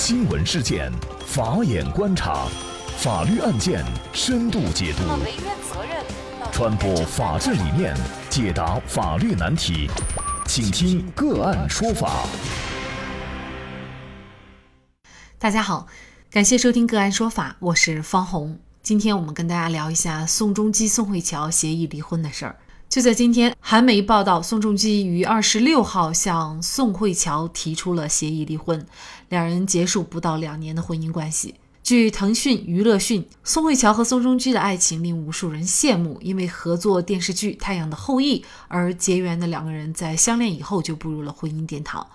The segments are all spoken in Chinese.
新闻事件，法眼观察，法律案件深度解读，传播法治理念，解答法律难题，请听个案说法。大家好，感谢收听个案说法，我是方红。今天我们跟大家聊一下宋仲基、宋慧乔协议离婚的事儿。就在今天，韩媒报道，宋仲基于二十六号向宋慧乔提出了协议离婚，两人结束不到两年的婚姻关系。据腾讯娱乐讯，宋慧乔和宋仲基的爱情令无数人羡慕，因为合作电视剧《太阳的后裔》而结缘的两个人，在相恋以后就步入了婚姻殿堂，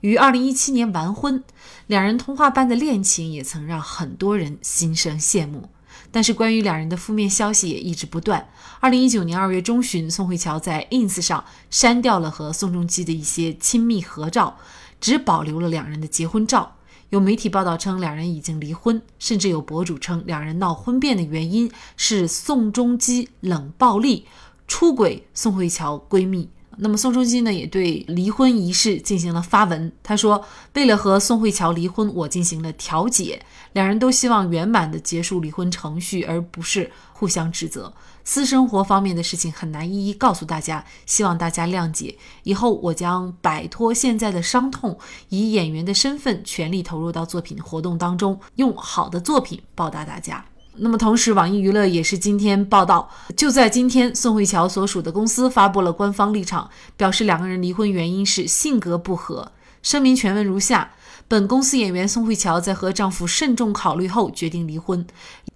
于二零一七年完婚。两人童话般的恋情也曾让很多人心生羡慕。但是，关于两人的负面消息也一直不断。二零一九年二月中旬，宋慧乔在 ins 上删掉了和宋仲基的一些亲密合照，只保留了两人的结婚照。有媒体报道称，两人已经离婚，甚至有博主称，两人闹婚变的原因是宋仲基冷暴力、出轨宋慧乔闺蜜。那么宋仲基呢，也对离婚一事进行了发文。他说：“为了和宋慧乔离婚，我进行了调解，两人都希望圆满的结束离婚程序，而不是互相指责。私生活方面的事情很难一一告诉大家，希望大家谅解。以后我将摆脱现在的伤痛，以演员的身份全力投入到作品活动当中，用好的作品报答大家。”那么，同时，网易娱乐也是今天报道，就在今天，宋慧乔所属的公司发布了官方立场，表示两个人离婚原因是性格不合。声明全文如下：本公司演员宋慧乔在和丈夫慎重考虑后决定离婚，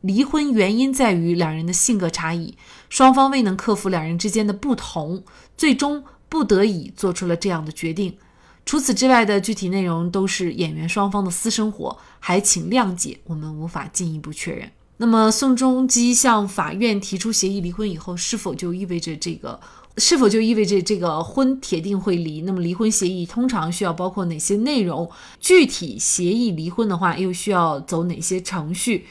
离婚原因在于两人的性格差异，双方未能克服两人之间的不同，最终不得已做出了这样的决定。除此之外的具体内容都是演员双方的私生活，还请谅解，我们无法进一步确认。那么，宋仲基向法院提出协议离婚以后，是否就意味着这个？是否就意味着这个婚铁定会离？那么，离婚协议通常需要包括哪些内容？具体协议离婚的话，又需要走哪些程序？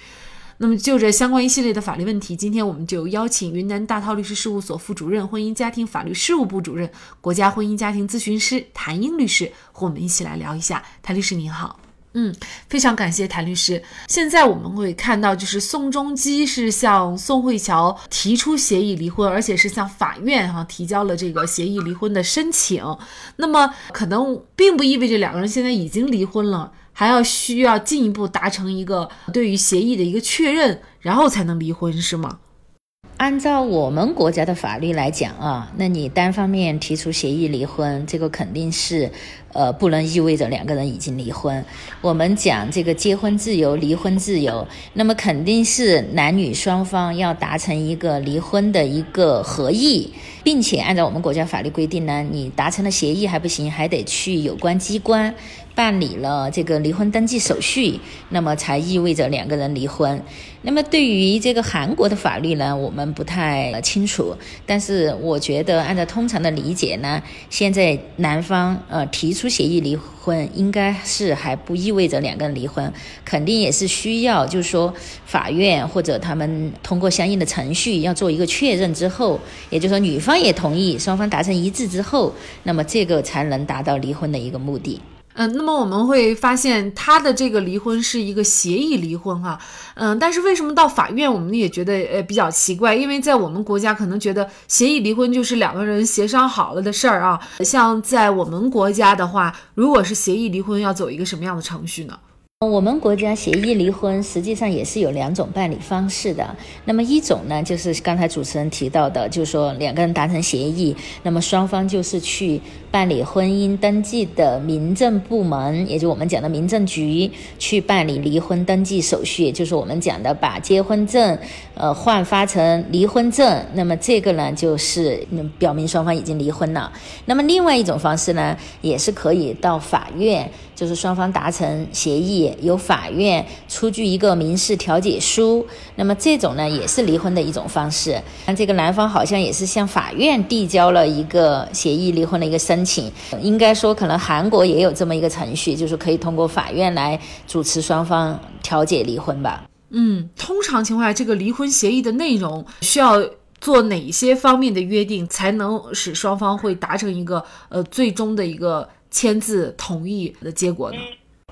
那么，就这相关一系列的法律问题，今天我们就邀请云南大韬律师事务所副主任、婚姻家庭法律事务部主任、国家婚姻家庭咨询师谭英律师和我们一起来聊一下。谭律师您好。嗯，非常感谢谭律师。现在我们会看到，就是宋仲基是向宋慧乔提出协议离婚，而且是向法院哈提交了这个协议离婚的申请。那么，可能并不意味着两个人现在已经离婚了，还要需要进一步达成一个对于协议的一个确认，然后才能离婚，是吗？按照我们国家的法律来讲啊，那你单方面提出协议离婚，这个肯定是，呃，不能意味着两个人已经离婚。我们讲这个结婚自由、离婚自由，那么肯定是男女双方要达成一个离婚的一个合意，并且按照我们国家法律规定呢，你达成了协议还不行，还得去有关机关。办理了这个离婚登记手续，那么才意味着两个人离婚。那么对于这个韩国的法律呢，我们不太清楚。但是我觉得，按照通常的理解呢，现在男方呃提出协议离婚，应该是还不意味着两个人离婚，肯定也是需要，就是说法院或者他们通过相应的程序要做一个确认之后，也就是说女方也同意，双方达成一致之后，那么这个才能达到离婚的一个目的。嗯，那么我们会发现他的这个离婚是一个协议离婚哈，嗯，但是为什么到法院我们也觉得呃比较奇怪？因为在我们国家可能觉得协议离婚就是两个人协商好了的事儿啊，像在我们国家的话，如果是协议离婚，要走一个什么样的程序呢？我们国家协议离婚实际上也是有两种办理方式的。那么一种呢，就是刚才主持人提到的，就是说两个人达成协议，那么双方就是去办理婚姻登记的民政部门，也就我们讲的民政局去办理离婚登记手续，就是我们讲的把结婚证呃换发成离婚证。那么这个呢，就是表明双方已经离婚了。那么另外一种方式呢，也是可以到法院。就是双方达成协议，由法院出具一个民事调解书，那么这种呢也是离婚的一种方式。那这个男方好像也是向法院递交了一个协议离婚的一个申请。应该说，可能韩国也有这么一个程序，就是可以通过法院来主持双方调解离婚吧。嗯，通常情况下，这个离婚协议的内容需要做哪些方面的约定，才能使双方会达成一个呃最终的一个。签字同意的结果呢？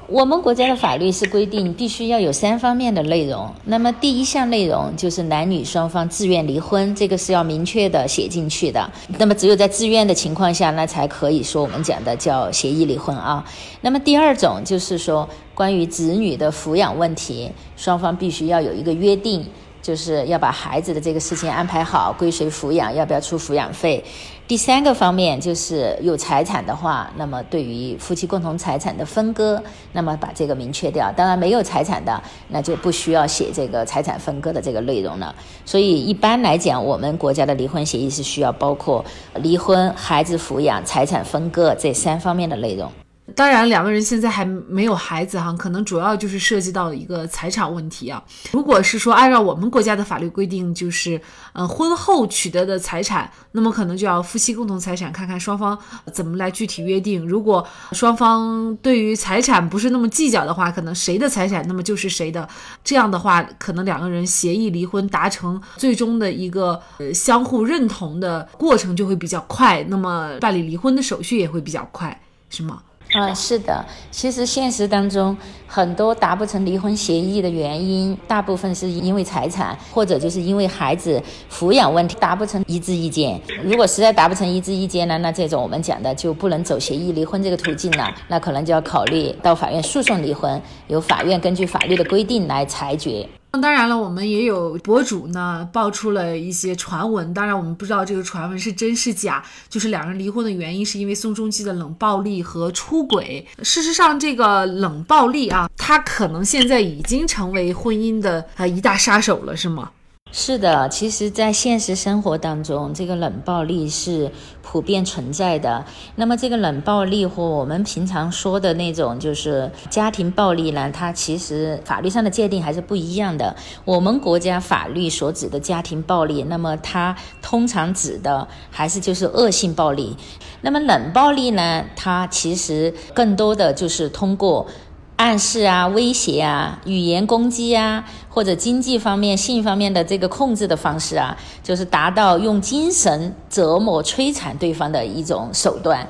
我们国家的法律是规定必须要有三方面的内容。那么第一项内容就是男女双方自愿离婚，这个是要明确的写进去的。那么只有在自愿的情况下，那才可以说我们讲的叫协议离婚啊。那么第二种就是说关于子女的抚养问题，双方必须要有一个约定。就是要把孩子的这个事情安排好，归谁抚养，要不要出抚养费。第三个方面就是有财产的话，那么对于夫妻共同财产的分割，那么把这个明确掉。当然没有财产的，那就不需要写这个财产分割的这个内容了。所以一般来讲，我们国家的离婚协议是需要包括离婚、孩子抚养、财产分割这三方面的内容。当然，两个人现在还没有孩子哈，可能主要就是涉及到一个财产问题啊。如果是说按照我们国家的法律规定，就是呃婚后取得的财产，那么可能就要夫妻共同财产，看看双方怎么来具体约定。如果双方对于财产不是那么计较的话，可能谁的财产那么就是谁的。这样的话，可能两个人协议离婚，达成最终的一个呃相互认同的过程就会比较快，那么办理离婚的手续也会比较快，是吗？嗯，是的，其实现实当中很多达不成离婚协议的原因，大部分是因为财产，或者就是因为孩子抚养问题达不成一致意见。如果实在达不成一致意见呢，那这种我们讲的就不能走协议离婚这个途径了，那可能就要考虑到法院诉讼离婚，由法院根据法律的规定来裁决。那当然了，我们也有博主呢爆出了一些传闻，当然我们不知道这个传闻是真是假。就是两人离婚的原因是因为宋仲基的冷暴力和出轨。事实上，这个冷暴力啊，他可能现在已经成为婚姻的呃一大杀手了，是吗？是的，其实，在现实生活当中，这个冷暴力是普遍存在的。那么，这个冷暴力和我们平常说的那种就是家庭暴力呢，它其实法律上的界定还是不一样的。我们国家法律所指的家庭暴力，那么它通常指的还是就是恶性暴力。那么冷暴力呢，它其实更多的就是通过。暗示啊，威胁啊，语言攻击啊，或者经济方面、性方面的这个控制的方式啊，就是达到用精神折磨、摧残对方的一种手段。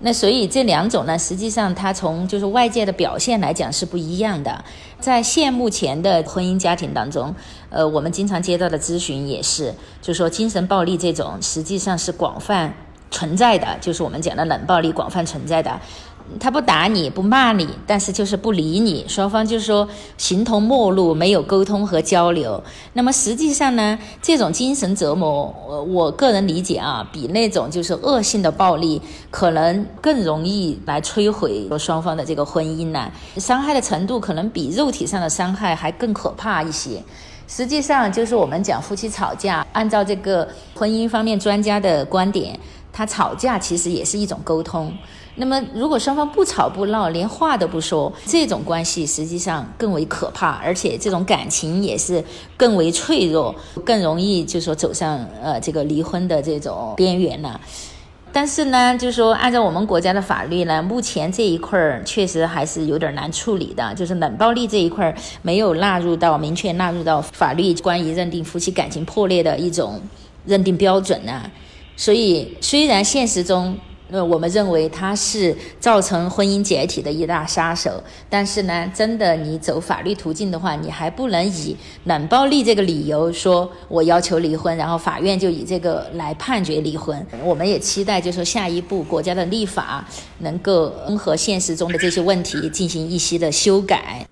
那所以这两种呢，实际上它从就是外界的表现来讲是不一样的。在现目前的婚姻家庭当中，呃，我们经常接到的咨询也是，就是说精神暴力这种实际上是广泛存在的，就是我们讲的冷暴力广泛存在的。他不打你不骂你，但是就是不理你，双方就是说形同陌路，没有沟通和交流。那么实际上呢，这种精神折磨，我我个人理解啊，比那种就是恶性的暴力，可能更容易来摧毁双方的这个婚姻呢。伤害的程度可能比肉体上的伤害还更可怕一些。实际上就是我们讲夫妻吵架，按照这个婚姻方面专家的观点，他吵架其实也是一种沟通。那么，如果双方不吵不闹，连话都不说，这种关系实际上更为可怕，而且这种感情也是更为脆弱，更容易就说走上呃这个离婚的这种边缘了。但是呢，就是说按照我们国家的法律呢，目前这一块儿确实还是有点难处理的，就是冷暴力这一块儿没有纳入到明确纳入到法律关于认定夫妻感情破裂的一种认定标准呢。所以虽然现实中。呃，我们认为它是造成婚姻解体的一大杀手。但是呢，真的你走法律途径的话，你还不能以冷暴力这个理由说我要求离婚，然后法院就以这个来判决离婚。我们也期待，就说下一步国家的立法能够和现实中的这些问题进行一些的修改。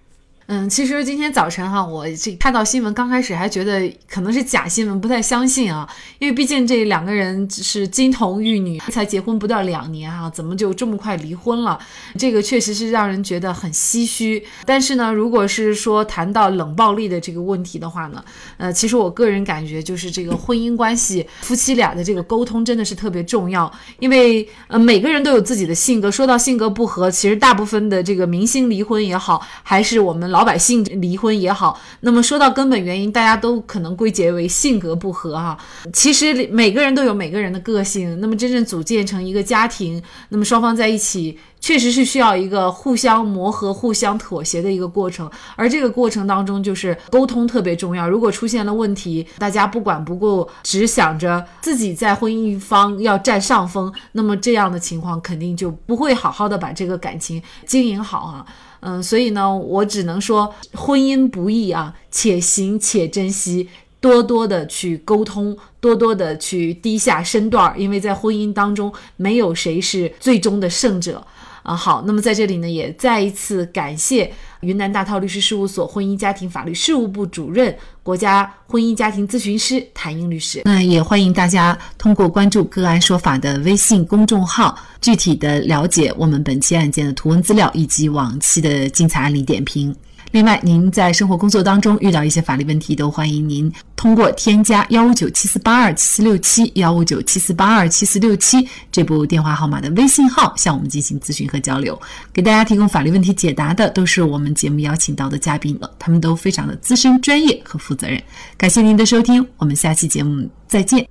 嗯，其实今天早晨哈，我这看到新闻，刚开始还觉得可能是假新闻，不太相信啊，因为毕竟这两个人是金童玉女，才结婚不到两年哈，怎么就这么快离婚了？这个确实是让人觉得很唏嘘。但是呢，如果是说谈到冷暴力的这个问题的话呢，呃，其实我个人感觉就是这个婚姻关系，夫妻俩的这个沟通真的是特别重要，因为呃每个人都有自己的性格，说到性格不合，其实大部分的这个明星离婚也好，还是我们。老百姓离婚也好，那么说到根本原因，大家都可能归结为性格不合哈。其实每个人都有每个人的个性，那么真正组建成一个家庭，那么双方在一起确实是需要一个互相磨合、互相妥协的一个过程，而这个过程当中就是沟通特别重要。如果出现了问题，大家不管不顾，只想着自己在婚姻一方要占上风，那么这样的情况肯定就不会好好的把这个感情经营好啊。嗯，所以呢，我只能说婚姻不易啊，且行且珍惜。多多的去沟通，多多的去低下身段儿，因为在婚姻当中，没有谁是最终的胜者啊。好，那么在这里呢，也再一次感谢云南大韬律师事务所婚姻家庭法律事务部主任、国家婚姻家庭咨询师谭英律师。那也欢迎大家通过关注“个案说法”的微信公众号，具体的了解我们本期案件的图文资料以及往期的精彩案例点评。另外，您在生活工作当中遇到一些法律问题，都欢迎您通过添加幺五九七四八二七四六七幺五九七四八二七四六七这部电话号码的微信号向我们进行咨询和交流。给大家提供法律问题解答的都是我们节目邀请到的嘉宾了，他们都非常的资深、专业和负责任。感谢您的收听，我们下期节目再见。